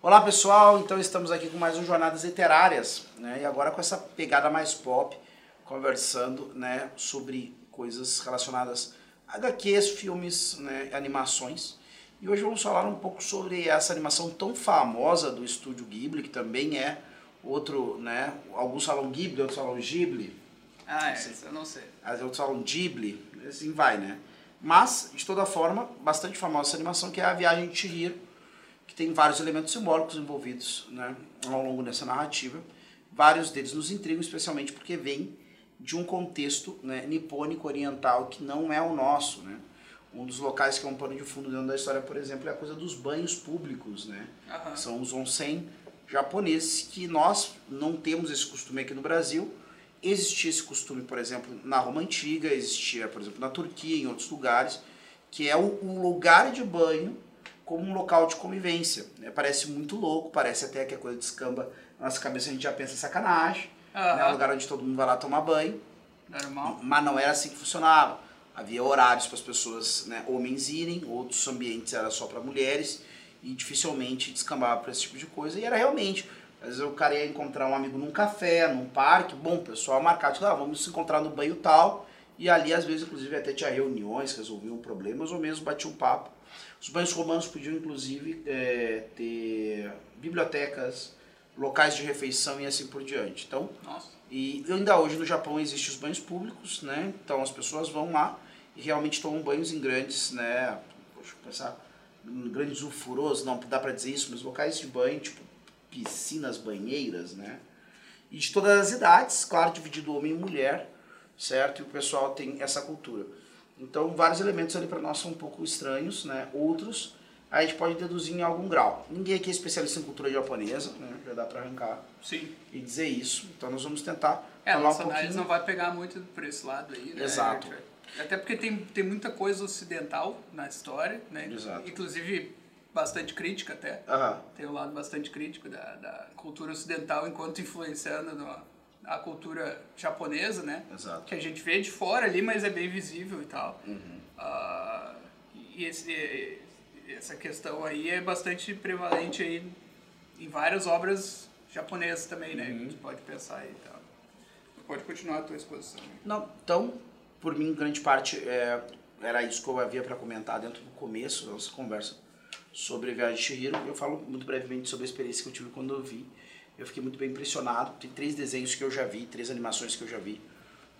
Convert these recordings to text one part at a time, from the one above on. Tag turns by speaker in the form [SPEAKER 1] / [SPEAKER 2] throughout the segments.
[SPEAKER 1] Olá pessoal, então estamos aqui com mais um Jornadas Literárias, né? E agora com essa pegada mais pop, conversando, né, sobre coisas relacionadas a HQs, filmes, né, animações. E hoje vamos falar um pouco sobre essa animação tão famosa do estúdio Ghibli, que também é outro, né, alguns falam Ghibli, outros falam Ghibli.
[SPEAKER 2] Ah, é, isso eu não sei.
[SPEAKER 1] Outros falam Ghibli, assim vai, né? Mas, de toda forma, bastante famosa essa animação, que é a Viagem de Chihiro, que tem vários elementos simbólicos envolvidos né, ao longo dessa narrativa. Vários deles nos intrigam, especialmente porque vem de um contexto né, nipônico oriental que não é o nosso. Né? Um dos locais que é um pano de fundo dentro da história, por exemplo, é a coisa dos banhos públicos. Né?
[SPEAKER 2] Aham.
[SPEAKER 1] São os onsen japoneses que nós não temos esse costume aqui no Brasil. Existia esse costume, por exemplo, na Roma Antiga, existia, por exemplo, na Turquia, em outros lugares, que é o, o lugar de banho como um local de convivência. né? Parece muito louco, parece até que a coisa descamba na nossa cabeça, a gente já pensa em sacanagem, né?
[SPEAKER 2] Aham.
[SPEAKER 1] um lugar onde todo mundo vai lá tomar banho,
[SPEAKER 2] Normal.
[SPEAKER 1] mas não era assim que funcionava. Havia horários para as pessoas, né, homens irem, outros ambientes era só para mulheres, e dificilmente descambava para esse tipo de coisa, e era realmente. Às vezes o cara ia encontrar um amigo num café, num parque, bom, o pessoal marcado, tipo, ah, vamos se encontrar no banho tal, e ali às vezes inclusive até tinha reuniões, resolviam problemas, ou mesmo batiam um papo. Os banhos romanos podiam inclusive é, ter bibliotecas, locais de refeição e assim por diante. Então,
[SPEAKER 2] Nossa.
[SPEAKER 1] e ainda hoje no Japão existem os banhos públicos, né? Então as pessoas vão lá e realmente tomam banhos em grandes, né? Deixa eu pensar, em grandes ufuros, não dá pra dizer isso, mas locais de banho, tipo piscinas, banheiras, né? E de todas as idades, claro, dividido homem e mulher, certo? E o pessoal tem essa cultura. Então, vários elementos ali para nós são um pouco estranhos, né? Outros a gente pode deduzir em algum grau. Ninguém aqui é especialista em cultura japonesa, né? Já dá para arrancar
[SPEAKER 2] Sim.
[SPEAKER 1] e dizer isso. Então nós vamos tentar
[SPEAKER 2] É, a
[SPEAKER 1] falar um
[SPEAKER 2] nossa análise
[SPEAKER 1] pouquinho.
[SPEAKER 2] não vai pegar muito por esse lado aí, né?
[SPEAKER 1] Exato.
[SPEAKER 2] Até porque tem, tem muita coisa ocidental na história, né?
[SPEAKER 1] Exato.
[SPEAKER 2] Inclusive bastante crítica até.
[SPEAKER 1] Aham,
[SPEAKER 2] Tem um lado bastante crítico da, da cultura ocidental enquanto influenciando no, a cultura japonesa, né?
[SPEAKER 1] exato.
[SPEAKER 2] Que a gente vê de fora ali, mas é bem visível e tal.
[SPEAKER 1] Uhum.
[SPEAKER 2] Ah, e esse, essa questão aí é bastante prevalente aí em várias obras japonesas também, né?
[SPEAKER 1] Uhum.
[SPEAKER 2] Pode pensar aí e tal. Pode continuar a tua exposição.
[SPEAKER 1] Não, então, por mim, grande parte é, era isso que eu havia para comentar dentro do começo da nossa conversa sobre a Viagem de Chihiro. Eu falo muito brevemente sobre a experiência que eu tive quando eu vi. Eu fiquei muito bem impressionado. Tem três desenhos que eu já vi, três animações que eu já vi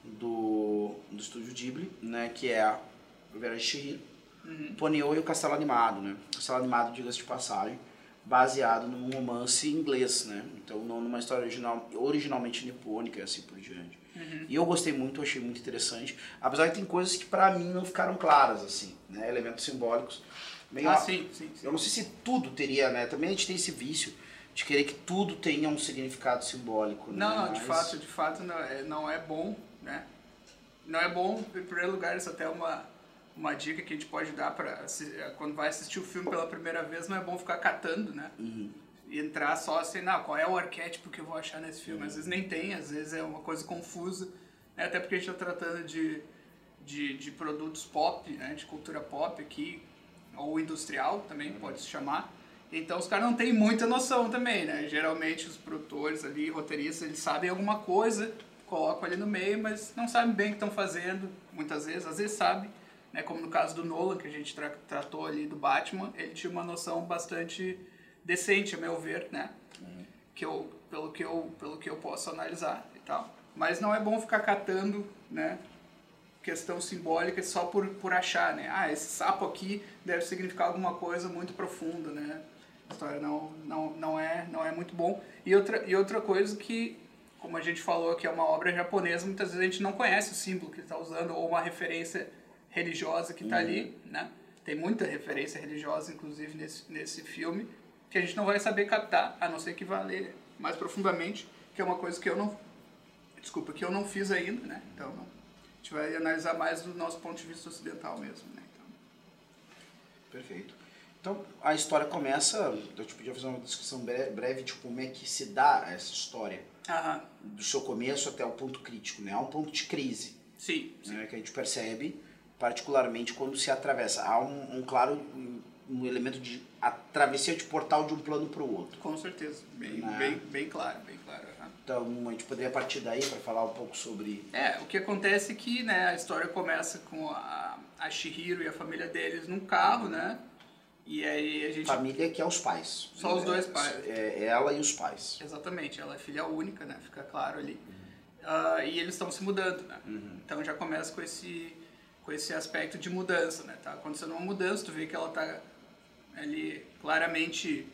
[SPEAKER 1] do, do estúdio Ghibli, né? Que é a Viagem de Chihiro,
[SPEAKER 2] Uhum.
[SPEAKER 1] Ponyo e o Castelo Animado, né? Castelo Animado, diga-se de passagem, baseado num romance inglês, né? Então, não numa história original, originalmente nipônica e assim por diante.
[SPEAKER 2] Uhum.
[SPEAKER 1] E eu gostei muito, achei muito interessante. Apesar que tem coisas que pra mim não ficaram claras, assim, né? Elementos simbólicos. Meio
[SPEAKER 2] Ah, sim, sim, sim.
[SPEAKER 1] Eu não sei se tudo teria, né? Também a gente tem esse vício de querer que tudo tenha um significado simbólico, né?
[SPEAKER 2] Não, não, de
[SPEAKER 1] Mas-
[SPEAKER 2] fato, de fato não é, não é bom, né? Não é bom, em primeiro lugar, isso até é uma, uma dica que a gente pode dar para quando vai assistir o filme pela primeira vez, não é bom ficar catando, né?
[SPEAKER 1] Uhum.
[SPEAKER 2] E entrar só assim, não, qual é o arquétipo que eu vou achar nesse filme? Às vezes nem tem, às vezes é uma coisa confusa, né? até porque a gente está tratando de, de, de produtos pop, né? de cultura pop aqui, ou industrial também pode se chamar. Então os caras não têm muita noção também, né? Geralmente os produtores ali, roteiristas, eles sabem alguma coisa, colocam ali no meio, mas não sabem bem o que estão fazendo, muitas vezes, às vezes sabem, né? Como no caso do Nolan, que a gente tra- tratou ali do Batman, ele tinha uma noção bastante decente, a meu ver, né? Que eu, pelo, que eu, pelo que eu posso analisar e tal. Mas não é bom ficar catando, né? Questão simbólica só por, por achar, né? Ah, esse sapo aqui deve significar alguma coisa muito profunda, né? A história não, não, não, é, não é muito bom. E outra, e outra coisa que, como a gente falou que é uma obra japonesa, muitas vezes a gente não conhece o símbolo que ele está usando ou uma referência religiosa que está ali, né? Tem muita referência religiosa, inclusive, nesse, nesse filme, que a gente não vai saber captar, a não ser que vá ler mais profundamente, que é uma coisa que eu não... Desculpa, que eu não fiz ainda, né? Então, não, a gente vai analisar mais do nosso ponto de vista ocidental mesmo, né? Então,
[SPEAKER 1] Perfeito. Então, a história começa, eu te podia fazer uma descrição bre- breve de como é que se dá essa história,
[SPEAKER 2] aham,
[SPEAKER 1] do seu começo até o ponto crítico, né? Há um ponto de crise,
[SPEAKER 2] sim, sim.
[SPEAKER 1] né? que a gente percebe, particularmente quando se atravessa. Há um, um claro um, elemento de a travessia de portal de um plano para o outro.
[SPEAKER 2] Com certeza, bem,
[SPEAKER 1] Né?
[SPEAKER 2] bem, bem claro, bem claro. aham.
[SPEAKER 1] Então a gente poderia partir daí para falar um pouco sobre.
[SPEAKER 2] É, o que acontece é que né, a história começa com a, a Shihiro e a família deles num carro, né? E aí a gente.
[SPEAKER 1] Família que é os pais.
[SPEAKER 2] Só os dois
[SPEAKER 1] É,
[SPEAKER 2] pais.
[SPEAKER 1] É ela e os pais.
[SPEAKER 2] Exatamente, ela é filha única, né? Fica claro ali. Ah, e eles estão se mudando, né? Então já começa com esse, com esse aspecto de mudança, né? Tá acontecendo uma mudança, tu vê que ela tá ali claramente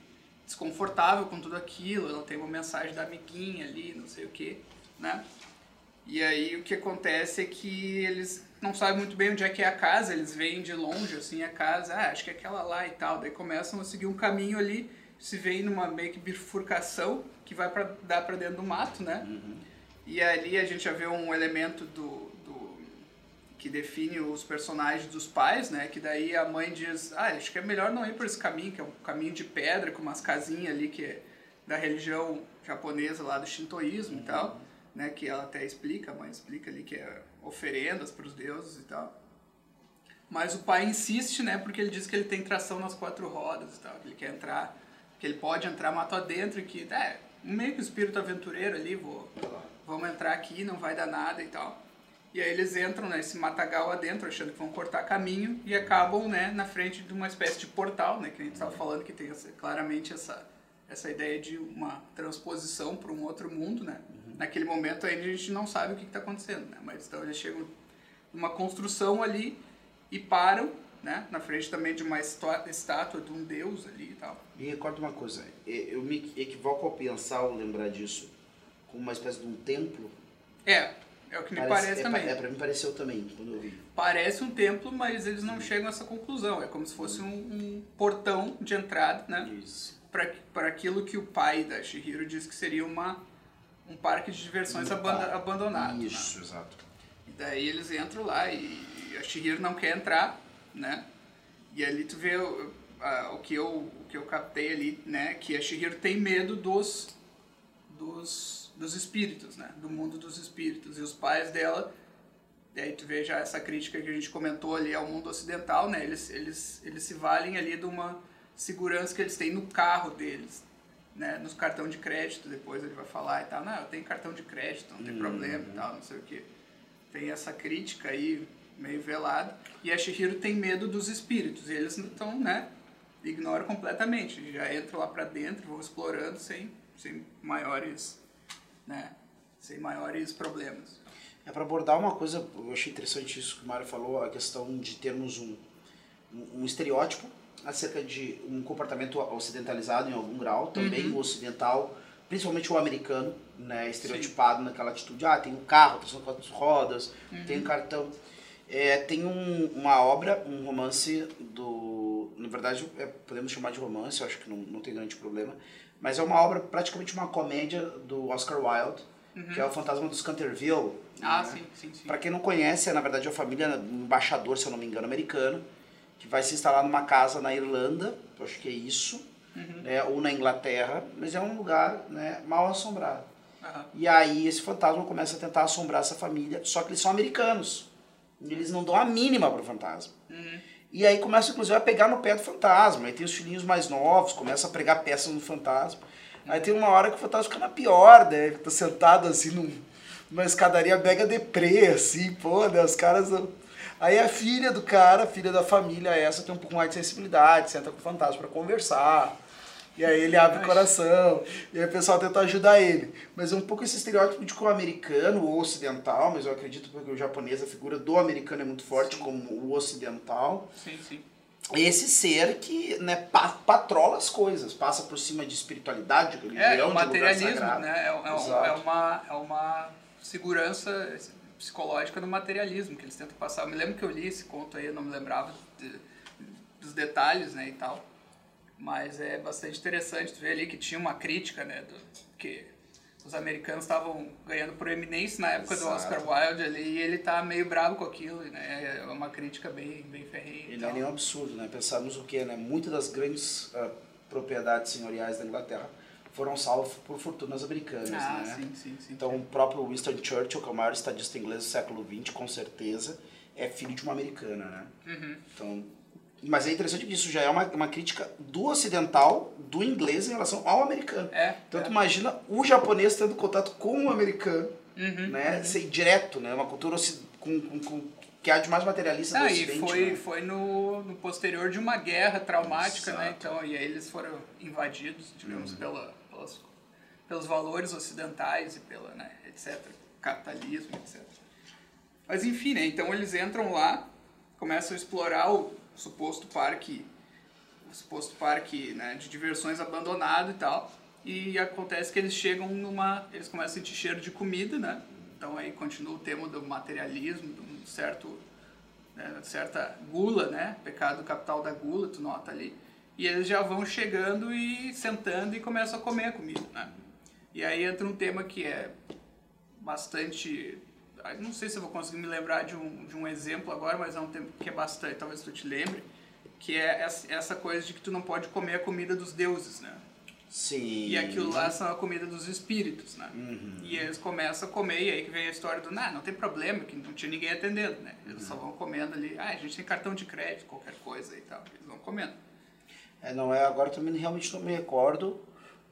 [SPEAKER 2] desconfortável com tudo aquilo, ela tem uma mensagem da amiguinha ali, não sei o que, né? E aí o que acontece é que eles não sabem muito bem onde é que é a casa, eles veem de longe assim a casa, ah, acho que é aquela lá e tal, daí começam a seguir um caminho ali, se veem numa meio que bifurcação que vai para dar para dentro do mato, né? E ali a gente já vê um elemento do, do que define os personagens dos pais, né? Que daí a mãe diz, ah, acho que é melhor não ir por esse caminho, que é um caminho de pedra com umas casinhas ali que é da religião japonesa lá do shintoísmo e tal, né? Que ela até explica, a mãe explica ali que é oferendas para os deuses e tal. Mas o pai insiste, né? Porque ele diz que ele tem tração nas quatro rodas e tal, que ele quer entrar, que ele pode entrar mato adentro e que, é, meio que o espírito aventureiro ali, vou, vamos entrar aqui, não vai dar nada e tal. E aí eles entram nesse matagal adentro, achando que vão cortar caminho e acabam, né, na frente de uma espécie de portal, né, que a gente estava falando que tem claramente essa essa ideia de uma transposição para um outro mundo, né? Naquele momento ainda a gente não sabe o que está acontecendo, né? Mas então eles chegam numa construção ali e param, né? Na frente também de uma estátua de um deus ali e tal.
[SPEAKER 1] Me recordo uma coisa, e- eu me equivoco ao pensar ou lembrar disso como uma espécie de um templo.
[SPEAKER 2] É, é o que me parece,
[SPEAKER 1] é,
[SPEAKER 2] também.
[SPEAKER 1] É, pra mim pareceu também, quando eu vi.
[SPEAKER 2] Parece um templo, mas eles não chegam a essa conclusão. É como se fosse um, um portão de entrada, né?
[SPEAKER 1] Isso.
[SPEAKER 2] Para aquilo que o pai da Shihiro disse que seria uma, um parque de diversões abandonado. né?
[SPEAKER 1] Isso, exato.
[SPEAKER 2] E daí eles entram lá e a Shihiro não quer entrar, né? E ali tu vê o, a- o, que, eu, o que eu captei ali, né? Que a Shihiro tem medo dos, dos, dos espíritos, né? Do mundo dos espíritos. E os pais dela, e aí tu vê já essa crítica que a gente comentou ali ao mundo ocidental, né? Eles, eles, eles se valem ali de uma segurança que eles têm no carro deles, né? Nos cartão de crédito, depois ele vai falar e tal. Não, eu tenho cartão de crédito, não tem problema e tal, não sei o que. Tem essa crítica aí meio velada. E a Shihiro tem medo dos espíritos. E eles então, né? Ignoram completamente. Já entram lá pra dentro, vão explorando sem, sem maiores, né? Sem maiores problemas.
[SPEAKER 1] É para abordar uma coisa, eu achei interessante isso que o Mário falou, a questão de termos um, um, um estereótipo acerca de um comportamento ocidentalizado em algum grau, também o ocidental, principalmente o americano, né, estereotipado naquela atitude, ah, tem um carro, tem quatro rodas, tem um cartão. É, tem um, uma obra, um romance do. Na verdade, é, podemos chamar de romance, eu acho que não, não tem grande problema. Mas é uma obra, praticamente uma comédia do Oscar Wilde, que é o Fantasma dos Canterville.
[SPEAKER 2] Ah,
[SPEAKER 1] né?
[SPEAKER 2] sim, sim, sim.
[SPEAKER 1] Pra quem não conhece, é na verdade uma família, um embaixador, se eu não me engano, americano, que vai se instalar numa casa na Irlanda, acho que é isso, né, ou na Inglaterra, mas é um lugar né, mal assombrado.
[SPEAKER 2] Aham.
[SPEAKER 1] E aí esse fantasma começa a tentar assombrar essa família, só que eles são americanos. Eles não dão a mínima pro fantasma. E aí começa, inclusive, a pegar no pé do fantasma. Aí tem os filhinhos mais novos, começa a pregar peças no fantasma. Aí tem uma hora que o fantasma fica na pior, né? Ele tá sentado assim num, numa escadaria mega deprê, assim, pô, né? Os caras. Aí a filha do cara, filha da família, essa tem um pouco mais de sensibilidade, senta com o fantasma pra conversar. E aí ele abre o coração, e aí o pessoal tenta ajudar ele. Mas é um pouco esse estereótipo de que o americano ou ocidental, mas eu acredito porque o japonês, a figura do americano é muito forte como o ocidental.
[SPEAKER 2] Sim, sim.
[SPEAKER 1] Esse ser que né, pa- patrola as coisas, passa por cima de espiritualidade, de religião,
[SPEAKER 2] É, é
[SPEAKER 1] de
[SPEAKER 2] o
[SPEAKER 1] lugar
[SPEAKER 2] materialismo, né? É, é, um- é uma, é uma segurança psicológica do materialismo que eles tentam passar. Eu me lembro que eu li esse conto aí, eu não me lembrava de- dos detalhes, né, e tal. Mas é bastante interessante tu ver ali que tinha uma crítica, né, do, que os americanos estavam ganhando proeminência na época do
[SPEAKER 1] Exato.
[SPEAKER 2] Oscar Wilde ali e ele tá meio bravo com aquilo, né? É uma crítica bem, bem ferrenha. e
[SPEAKER 1] E não é nenhum absurdo, né? Pensarmos o que, né? Muitas das grandes ah, propriedades senhoriais da Inglaterra foram salvas por fortunas americanas,
[SPEAKER 2] Ah,
[SPEAKER 1] né?
[SPEAKER 2] sim, sim, sim.
[SPEAKER 1] Então, o próprio Winston Churchill, que é o maior estadista inglês do século XX, com certeza, é filho de uma americana, né?
[SPEAKER 2] Uhum.
[SPEAKER 1] Então, Mas é interessante que isso já é uma, uma crítica do ocidental, do inglês em relação ao americano.
[SPEAKER 2] É.
[SPEAKER 1] Então
[SPEAKER 2] é.
[SPEAKER 1] imagina o japonês tendo contato com o americano,
[SPEAKER 2] Uhum,
[SPEAKER 1] né? Ser direto, né? Uma cultura com, com, com, que há de mais materialista do
[SPEAKER 2] Ah, e
[SPEAKER 1] ocidente.
[SPEAKER 2] foi,
[SPEAKER 1] né?
[SPEAKER 2] foi no, no posterior de uma guerra traumática, né?
[SPEAKER 1] Exato.
[SPEAKER 2] Então, e aí eles foram invadidos, digamos,
[SPEAKER 1] Uhum.
[SPEAKER 2] pela, pelos valores ocidentais e pela, né, etc. Capitalismo, etc. Mas enfim, né? Então eles entram lá, começam a explorar o suposto parque, o suposto parque né, de diversões abandonado e tal. E acontece que eles chegam numa. Eles começam a sentir cheiro de comida, né? Então aí continua o tema do materialismo, de um certo. Né, certa gula, né? Pecado capital da gula, tu nota ali. E eles já vão chegando e sentando e começam a comer a comida, né? E aí entra um tema que é bastante. ah, Não sei se eu vou conseguir me lembrar de um, de um exemplo agora, mas é um tema que é bastante, talvez tu te lembre, que é essa- coisa de que tu não pode comer a comida dos deuses, né?
[SPEAKER 1] Sim.
[SPEAKER 2] E aquilo lá são a comida dos espíritos, né?
[SPEAKER 1] Uhum.
[SPEAKER 2] E eles começam a comer, e aí que vem a história do, nah, não tem problema, que não tinha ninguém atendendo, né? Eles
[SPEAKER 1] Uhum.
[SPEAKER 2] só vão comendo ali, ah, a gente tem cartão de crédito, qualquer coisa e tal, eles vão comendo.
[SPEAKER 1] É, não é, agora também realmente não me recordo,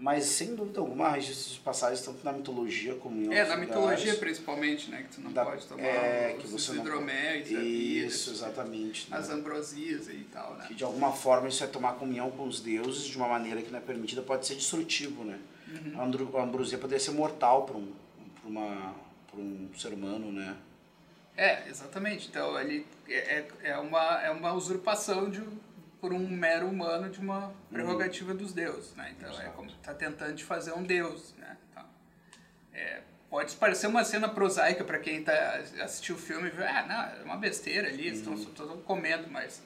[SPEAKER 1] mas sem dúvida alguma, registros de passagens tanto na mitologia como em
[SPEAKER 2] É,
[SPEAKER 1] outros
[SPEAKER 2] na
[SPEAKER 1] lugares.
[SPEAKER 2] mitologia principalmente, né? Que tu não
[SPEAKER 1] Da-
[SPEAKER 2] pode tomar
[SPEAKER 1] é,
[SPEAKER 2] os
[SPEAKER 1] que você não-
[SPEAKER 2] hidroméis,
[SPEAKER 1] Isso, exatamente. né?
[SPEAKER 2] as ambrosias e tal, né?
[SPEAKER 1] Que de alguma forma isso é tomar comunhão com os deuses de uma maneira que não é permitida, pode ser destrutivo, né?
[SPEAKER 2] Uhum.
[SPEAKER 1] A ambrosia poderia ser mortal para um, pra uma, pra um ser humano, né?
[SPEAKER 2] É, exatamente. Então, ele é, é, é uma, é uma usurpação de, um- por um mero humano de uma prerrogativa dos deuses, né? Então, é
[SPEAKER 1] Exato.
[SPEAKER 2] como tá tentando de fazer um deus, né? Então, é, pode parecer uma cena prosaica para quem tá, assistiu o filme e vê, ah, não, é uma besteira ali, eles estão estão comendo, mas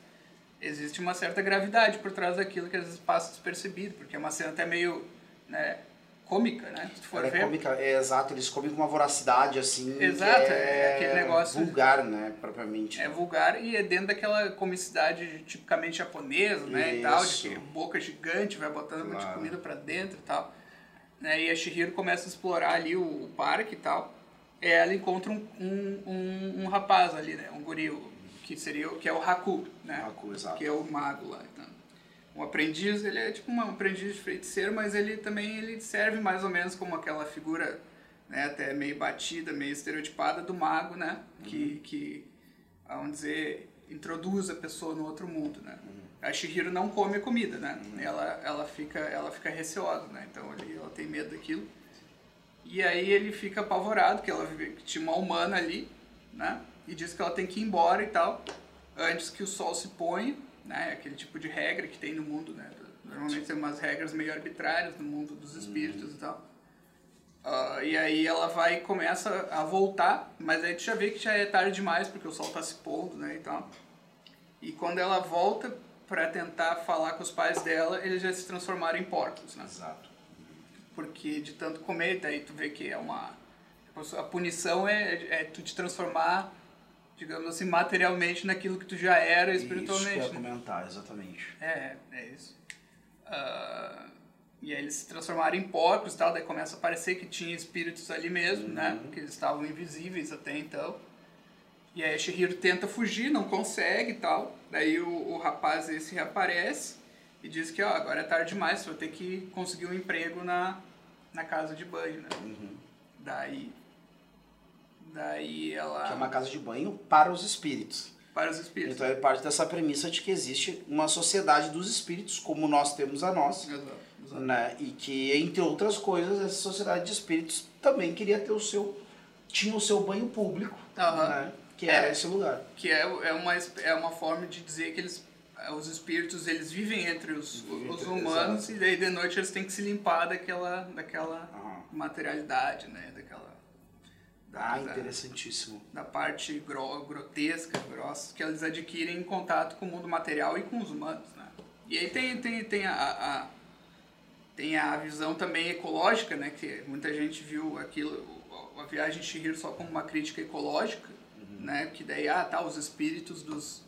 [SPEAKER 2] existe uma certa gravidade por trás daquilo que às vezes passa despercebido, porque é uma cena até meio, né, cômica, né? Se for
[SPEAKER 1] Ela é
[SPEAKER 2] ver.
[SPEAKER 1] cômica, é exato, eles comem com uma voracidade assim.
[SPEAKER 2] Exato,
[SPEAKER 1] é,
[SPEAKER 2] é aquele negócio-
[SPEAKER 1] Vulgar, né? Propriamente.
[SPEAKER 2] É vulgar e é dentro daquela comicidade tipicamente japonesa, né, e tal, de
[SPEAKER 1] Isso.
[SPEAKER 2] que boca gigante, vai botando um monte de
[SPEAKER 1] Claro.
[SPEAKER 2] comida pra dentro e tal. Né, e a Shihiro começa a explorar ali o, o parque e tal. E ela encontra um, um, um, um rapaz ali, né, um goril, que seria que é o Haku, né,
[SPEAKER 1] Haku, exato.
[SPEAKER 2] que é o mago lá. Então. Um aprendiz, ele é tipo um aprendiz de feiticeiro, mas ele também ele serve mais ou menos como aquela figura, né, até meio batida, meio estereotipada do mago, né, que, que, vamos dizer, introduz a pessoa no outro mundo, né. A Shihiro não come a comida, né, ela, ela, fica, ela fica receosa, né, então ali ela tem medo daquilo. E aí ele fica apavorado que ela vive- que tinha uma humana ali, né? E diz que ela tem que ir embora e tal, antes que o sol se ponha, né? Aquele tipo de regra que tem no mundo, né? Normalmente tem umas regras meio arbitrárias no mundo dos espíritos e tal. Ah, e aí ela vai e começa a voltar, mas aí tu já vê que já é tarde demais, porque o sol tá se pondo, né, e tal. E quando ela volta para tentar falar com os pais dela, eles já se transformaram em porcos, né?
[SPEAKER 1] Exato.
[SPEAKER 2] porque de tanto comer, daí tu vê que é uma. A punição é, é tu te transformar, digamos assim, materialmente naquilo que tu já era
[SPEAKER 1] Isso que eu
[SPEAKER 2] espiritualmente. né?
[SPEAKER 1] comentar, exatamente.
[SPEAKER 2] É, é isso. Ah, e aí eles se transformaram em porcos e tal, daí começa a parecer que tinha espíritos ali mesmo, né? Que eles estavam invisíveis até então. E aí a Shihiro tenta fugir, não consegue e tal. Daí o, o rapaz esse reaparece e diz que ó, agora é tarde demais, você vai ter que conseguir um emprego na, na casa de banho, né? Daí. Daí ela.
[SPEAKER 1] Que é uma casa de banho para os espíritos.
[SPEAKER 2] Para os espíritos.
[SPEAKER 1] Então é parte dessa premissa de que existe uma sociedade dos espíritos, como nós temos a nossa.
[SPEAKER 2] Exato, exato.
[SPEAKER 1] Né? E que, entre outras coisas, essa sociedade de espíritos também queria ter o seu. tinha o seu banho público, né? que era
[SPEAKER 2] É.
[SPEAKER 1] esse lugar.
[SPEAKER 2] que é, é, uma, é uma forma de dizer que eles os espíritos eles vivem entre os, os humanos e daí de noite eles têm que se limpar daquela daquela materialidade né daquela da,
[SPEAKER 1] Ah,
[SPEAKER 2] da,
[SPEAKER 1] interessantíssimo.
[SPEAKER 2] da parte gro, grotesca grossa que eles adquirem em contato com o mundo material e com os humanos né? E aí tem tem tem a, a tem a visão também ecológica né? Que muita gente viu aquilo a viagem de Chihiro só como uma crítica ecológica né? Que daí ah tá os espíritos dos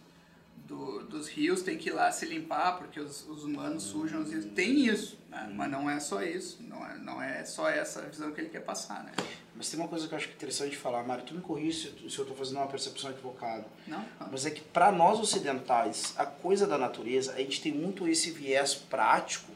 [SPEAKER 2] do, dos rios tem que ir lá se limpar porque os, os humanos sujam os rios. Tem isso, né? mas não é só isso, não é, não é só essa visão que ele quer passar, né?
[SPEAKER 1] Mas tem uma coisa que eu acho interessante falar, Mário, tu me corrige se, se eu estou fazendo uma percepção equivocada.
[SPEAKER 2] Não? não.
[SPEAKER 1] Mas é que para nós ocidentais, a coisa da natureza, a gente tem muito esse viés prático,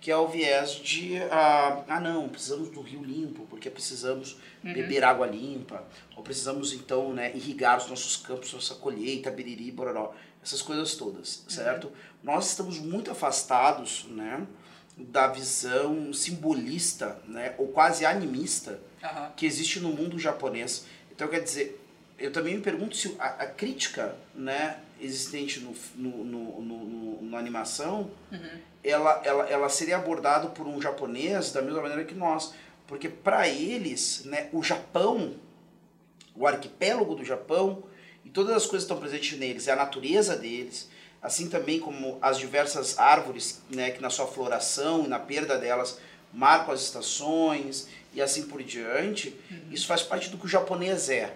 [SPEAKER 1] que é o viés de, ah, ah não, precisamos do rio limpo, porque precisamos uhum. beber água limpa, ou precisamos então né, irrigar os nossos campos, nossa colheita, biriri, bororó essas coisas todas, certo? Uhum. Nós estamos muito afastados, né, da visão simbolista, né, ou quase animista uhum. que existe no mundo japonês. Então, quer dizer, eu também me pergunto se a, a crítica, né, existente no, no, no, no, no animação, uhum. ela, ela, ela seria abordada por um japonês da mesma maneira que nós, porque para eles, né, o Japão, o arquipélago do Japão, e todas as coisas que estão presentes neles, é a natureza deles, assim também como as diversas árvores, né, que na sua floração e na perda delas marcam as estações e assim por diante, uhum. isso faz parte do que o japonês é.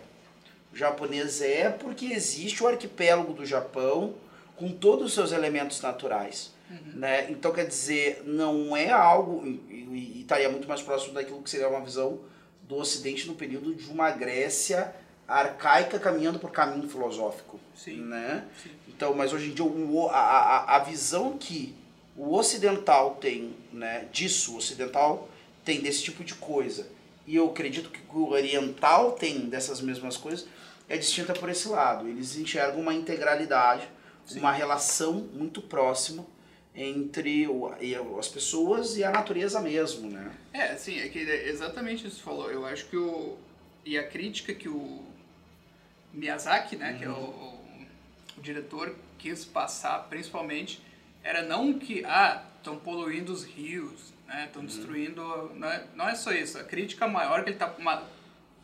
[SPEAKER 1] O japonês é porque existe o arquipélago do Japão com todos os seus elementos naturais. Uhum. Né? Então, quer dizer, não é algo, e, e estaria muito mais próximo daquilo que seria uma visão do Ocidente no período de uma Grécia arcaica caminhando por caminho filosófico. Sim. Né? Sim. Então, mas hoje em dia o, a, a, a visão que o ocidental tem né, disso, o ocidental tem desse tipo de coisa, e eu acredito que o oriental tem dessas mesmas coisas, é distinta por esse lado. Eles enxergam uma integralidade, Sim. uma relação muito próxima entre o, as pessoas e a natureza mesmo, né?
[SPEAKER 2] É, sim, é que é exatamente isso que você falou. Eu acho que o e a crítica que o Miyazaki, né, uhum. que é o, o, o, diretor, quis passar principalmente era não que ah estão poluindo os rios, né, estão uhum. destruindo, não é, não é só isso. A crítica maior que ele está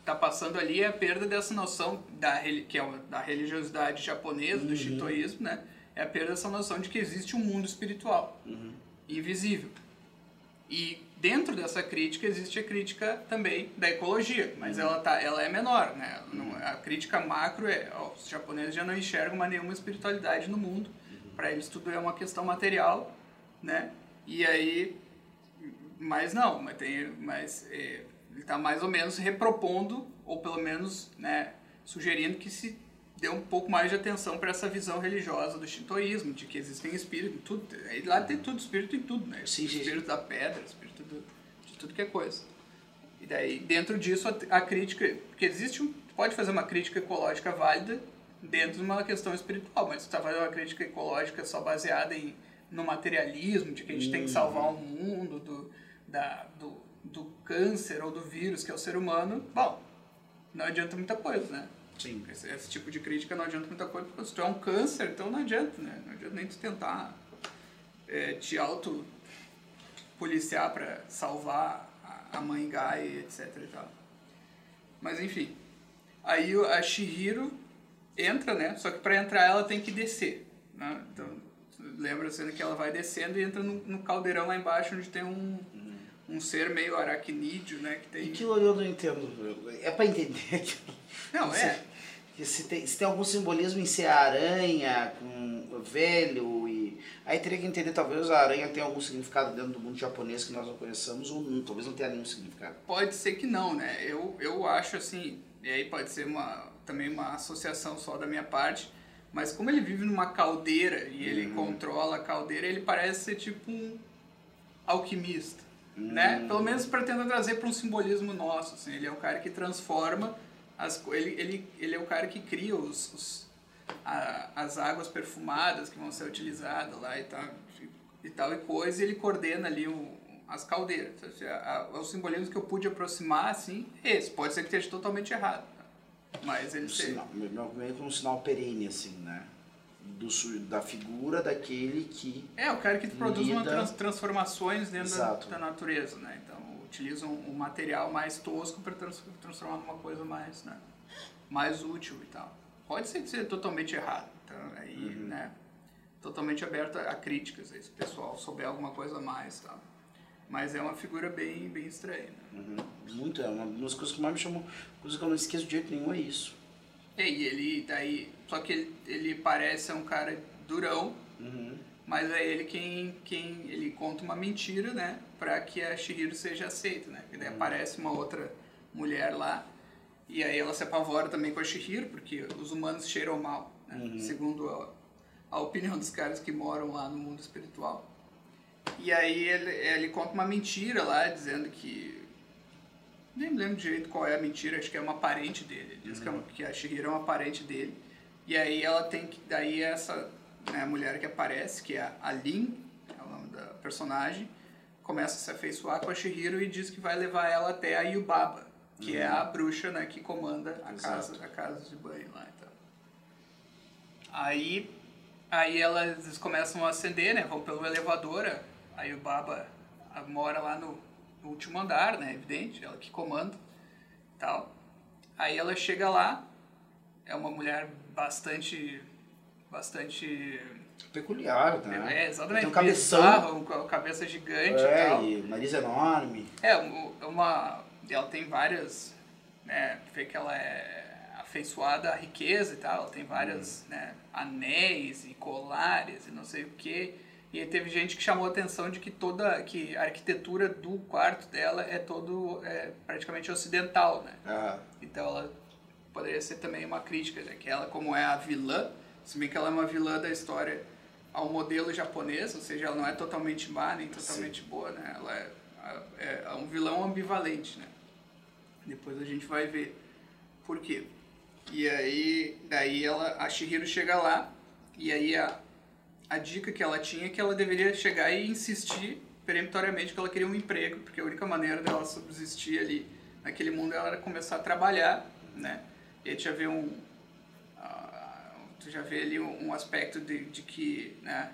[SPEAKER 2] tá passando ali é a perda dessa noção da que é da religiosidade japonesa, uhum. do shintoísmo, né? É a perda dessa noção de que existe um mundo espiritual uhum. invisível. E dentro dessa crítica existe a crítica também da ecologia, mas uhum. ela, tá, ela é menor, né? Não, a crítica macro é, ó, os japoneses já não enxergam mais nenhuma espiritualidade no mundo, uhum. para eles tudo é uma questão material, né? E aí, mas não, mas tem, mas é, ele está mais ou menos repropondo ou pelo menos, né, sugerindo que se dê um pouco mais de atenção para essa visão religiosa do shintoísmo, de que existem espíritos, tudo, lá tem tudo, espírito em tudo, né? Sim, espírito sim. da pedra, espírito tudo que é coisa. E daí, dentro disso, a, a crítica, porque existe um, pode fazer uma crítica ecológica válida dentro de uma questão espiritual, mas você está fazendo uma crítica ecológica só baseada em, no materialismo, de que a gente uhum. tem que salvar o mundo do, da, do, do câncer ou do vírus que é o ser humano, bom, não adianta muita coisa, né? Sim. Esse, esse, tipo de crítica não adianta muita coisa, porque se tu é um câncer, então não adianta, né? Não adianta nem tu tentar é, te auto policiar para salvar a, mãe Gai, etc e tal. Mas enfim. Aí a Shihiro entra, né? Só que para entrar ela tem que descer, né? Então, lembra cena que ela vai descendo e entra no, no caldeirão lá embaixo onde tem um, um ser meio aracnídeo, né? Que tem...
[SPEAKER 1] Aquilo eu não entendo. É para entender aquilo.
[SPEAKER 2] Não, é
[SPEAKER 1] se tem, se tem algum simbolismo em ser aranha, com velho, e aí teria que entender, talvez a aranha tenha algum significado dentro do mundo japonês que nós não conheçamos, ou não, talvez não tenha nenhum significado.
[SPEAKER 2] Pode ser que não, né? Eu, eu acho assim, e aí pode ser uma, também uma associação só da minha parte, mas como ele vive numa caldeira e ele uhum. controla a caldeira, ele parece ser tipo um alquimista, uhum. né? Pelo menos para tentar trazer para um simbolismo nosso, assim, ele é o cara que transforma as, ele, ele, ele é o cara que cria os, os a, as águas perfumadas que vão ser utilizadas lá e tal, e tal e coisa, e ele coordena ali o, as caldeiras. A, a, o simbolismo que eu pude aproximar, assim, é esse. Pode ser que esteja totalmente errado, mas ele... Um
[SPEAKER 1] sinal, meio que um sinal perene, assim, né? Do, da figura daquele que...
[SPEAKER 2] É, o cara que produz uma trans, transformações dentro da, da, natureza, né? Então, utilizam um material mais tosco para trans, transformar numa coisa mais, né, mais útil e tal. Pode ser que seja totalmente errado, então aí, uhum. né, totalmente aberto a críticas, aí, se o pessoal souber alguma coisa a mais, tá? Mas é uma figura bem, bem estranha. Né?
[SPEAKER 1] Uhum. Muito, é uma das coisas que mais me chamou, coisa que eu não esqueço de jeito nenhum é isso.
[SPEAKER 2] É, e ele daí, só que ele, ele parece um cara durão,
[SPEAKER 1] Uhum.
[SPEAKER 2] mas é ele quem, quem ele conta uma mentira, né, para que a Shihiro seja aceita, né? E daí aparece uma outra mulher lá e aí ela se apavora também com a Shihiro porque os humanos cheiram mal, né? segundo a, a opinião dos caras que moram lá no mundo espiritual. E aí ele, ele conta uma mentira lá dizendo que nem me lembro direito qual é a mentira, acho que é uma parente dele. Ele diz que, é uma- que a Shihiro é uma parente dele. E aí ela tem que. Daí essa né, mulher que aparece, que é a Lin, é o nome da personagem, começa a se afeiçoar com a Shihiro e diz que vai levar ela até a Yubaba, que é a bruxa né, que comanda a casa, a casa de banho lá. Então. Aí, aí elas começam a acender, né? Vão pelo elevador, a- a Yubaba a- mora lá no, no último andar, né? Evidente, ela que comanda tal. Aí ela chega lá, é uma mulher bastante, bastante,
[SPEAKER 1] Peculiar, né?
[SPEAKER 2] é, exatamente,
[SPEAKER 1] Tem um cabeção.
[SPEAKER 2] bizarra, ca- cabeça gigante e
[SPEAKER 1] É,
[SPEAKER 2] tal.
[SPEAKER 1] e nariz enorme.
[SPEAKER 2] É, um- uma, ela tem várias, né, vê que ela é afeiçoada à riqueza e tal, ela tem vários, né, anéis e colares e não sei o que. E aí teve gente que chamou a atenção de que toda, que a arquitetura do quarto dela é todo, é, praticamente ocidental, né?
[SPEAKER 1] Ah,
[SPEAKER 2] Então ela poderia ser também uma crítica, né? que ela como é a vilã, se bem que ela é uma vilã da história ao modelo japonês, ou seja, ela não é totalmente má nem totalmente boa, né? Ela é, é, é um vilão ambivalente, né? Depois a gente vai ver por quê. E aí, daí ela, a Shihiro chega lá, e aí a, a dica que ela tinha é que ela deveria chegar e insistir peremptoriamente que ela queria um emprego, porque a única maneira dela subsistir ali naquele mundo era começar a trabalhar, né? E aí já vê um, tu já vê ali um, um aspecto de, de que, né?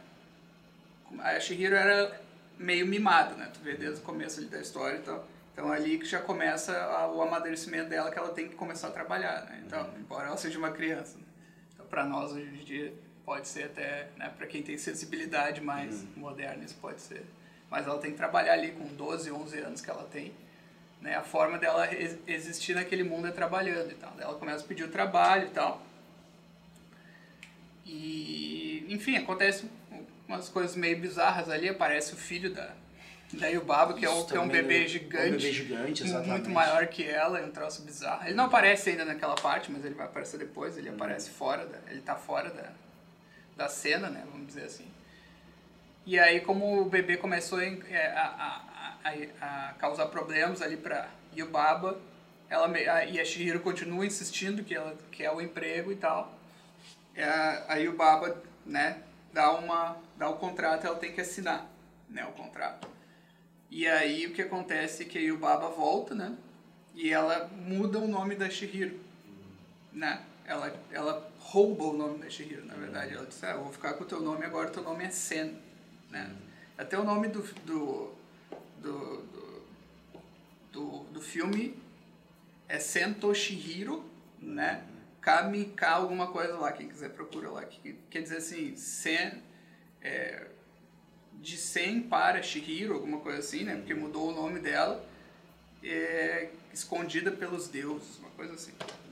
[SPEAKER 2] A Shihiro era meio mimada, né? Tu vê desde o começo ali da história e tal. Então é ali que já começa a- o amadurecimento dela que ela tem que começar a trabalhar, né? Então, embora ela seja uma criança, né? então para nós hoje em dia pode ser até, né, para quem tem sensibilidade mais moderna isso pode ser. Mas ela tem que trabalhar ali com 12, 11 anos que ela tem, né? A forma dela ex- existir naquele mundo é trabalhando e tal. Ela começa a pedir o trabalho e tal. E, enfim, acontece umas coisas meio bizarras ali. Aparece o filho da, da Yubaba, que é, o,
[SPEAKER 1] Isso
[SPEAKER 2] que é um
[SPEAKER 1] também,
[SPEAKER 2] bebê gigante.
[SPEAKER 1] Um bebê gigante, exatamente.
[SPEAKER 2] Muito maior que ela, é um troço bizarro. Ele não aparece ainda naquela parte, mas ele vai aparecer depois. Ele aparece fora, da, ele tá fora da, da cena, né? Vamos dizer assim. E aí, como o bebê começou em- é, a, a, a, a causar problemas ali pra Yubaba, ela, a, e a Shihiro continua insistindo que ela quer o emprego e tal. É, a Yubaba, né, dá, uma, dá o contrato, ela tem que assinar, né, o contrato. E aí o que acontece é que a Yubaba volta, né, e ela muda o nome da Shihiro, né, ela, ela rouba o nome da Shihiro, na verdade. Ela diz, ah, eu vou ficar com o teu nome agora, teu nome é Sen, né. Até o nome do, do, do, do, do, do filme é Sen Toshihiro, né? Kamika alguma coisa lá, quem quiser procura lá. Que, quer dizer assim, Sen, é, de Sen para Shihiro, alguma coisa assim, né? Porque mudou o nome dela, é, escondida pelos deuses, uma coisa assim.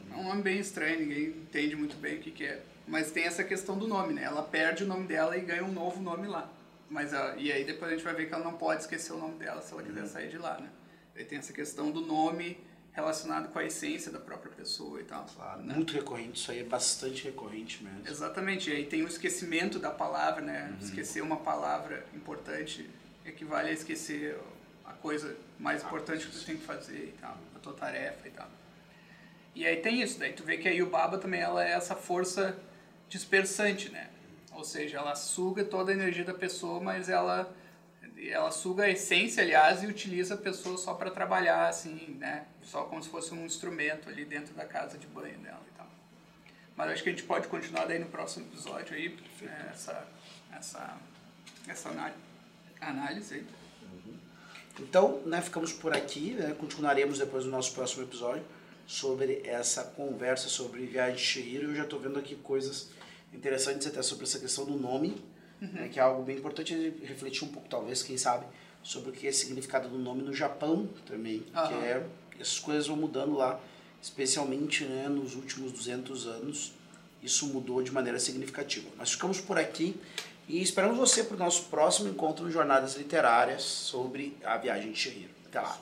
[SPEAKER 2] É um nome bem estranho, ninguém entende muito bem o que, que é. Mas tem essa questão do nome, né? Ela perde o nome dela e ganha um novo nome lá. Mas, ah, e aí depois a gente vai ver que ela não pode esquecer o nome dela se ela quiser sair de lá, né? Aí tem essa questão do nome relacionado com a essência da própria pessoa e tal.
[SPEAKER 1] Claro,
[SPEAKER 2] né?
[SPEAKER 1] muito recorrente, isso aí é bastante recorrente mesmo.
[SPEAKER 2] Exatamente, e aí tem o esquecimento da palavra, né? Esquecer uma palavra importante equivale a esquecer a coisa mais importante que tu tem que fazer e tal, a tua tarefa e tal. E aí tem isso, daí tu vê que a Yubaba também ela é essa força dispersante, né? Ou seja, ela suga toda a energia da pessoa, mas ela ela suga a essência, aliás, e utiliza a pessoa só para trabalhar, assim, né? Só como se fosse um instrumento ali dentro da casa de banho dela e tal. Mas acho que a gente pode continuar daí no próximo episódio aí, né, essa, essa, essa análise, aí.
[SPEAKER 1] Então, né, ficamos por aqui, né, continuaremos depois no nosso próximo episódio sobre essa conversa sobre viagem de Shihiro. Eu já estou vendo aqui coisas interessantes até sobre essa questão do nome, né, que é algo bem importante refletir um pouco, talvez, quem sabe, sobre o que é significado do nome no Japão também, que
[SPEAKER 2] Aham.
[SPEAKER 1] é essas coisas vão mudando lá, especialmente né, nos últimos 200 anos. isso mudou de maneira significativa. Nós ficamos por aqui e esperamos você para o nosso próximo encontro no Jornadas Literárias sobre a viagem de Chihiro. Até lá.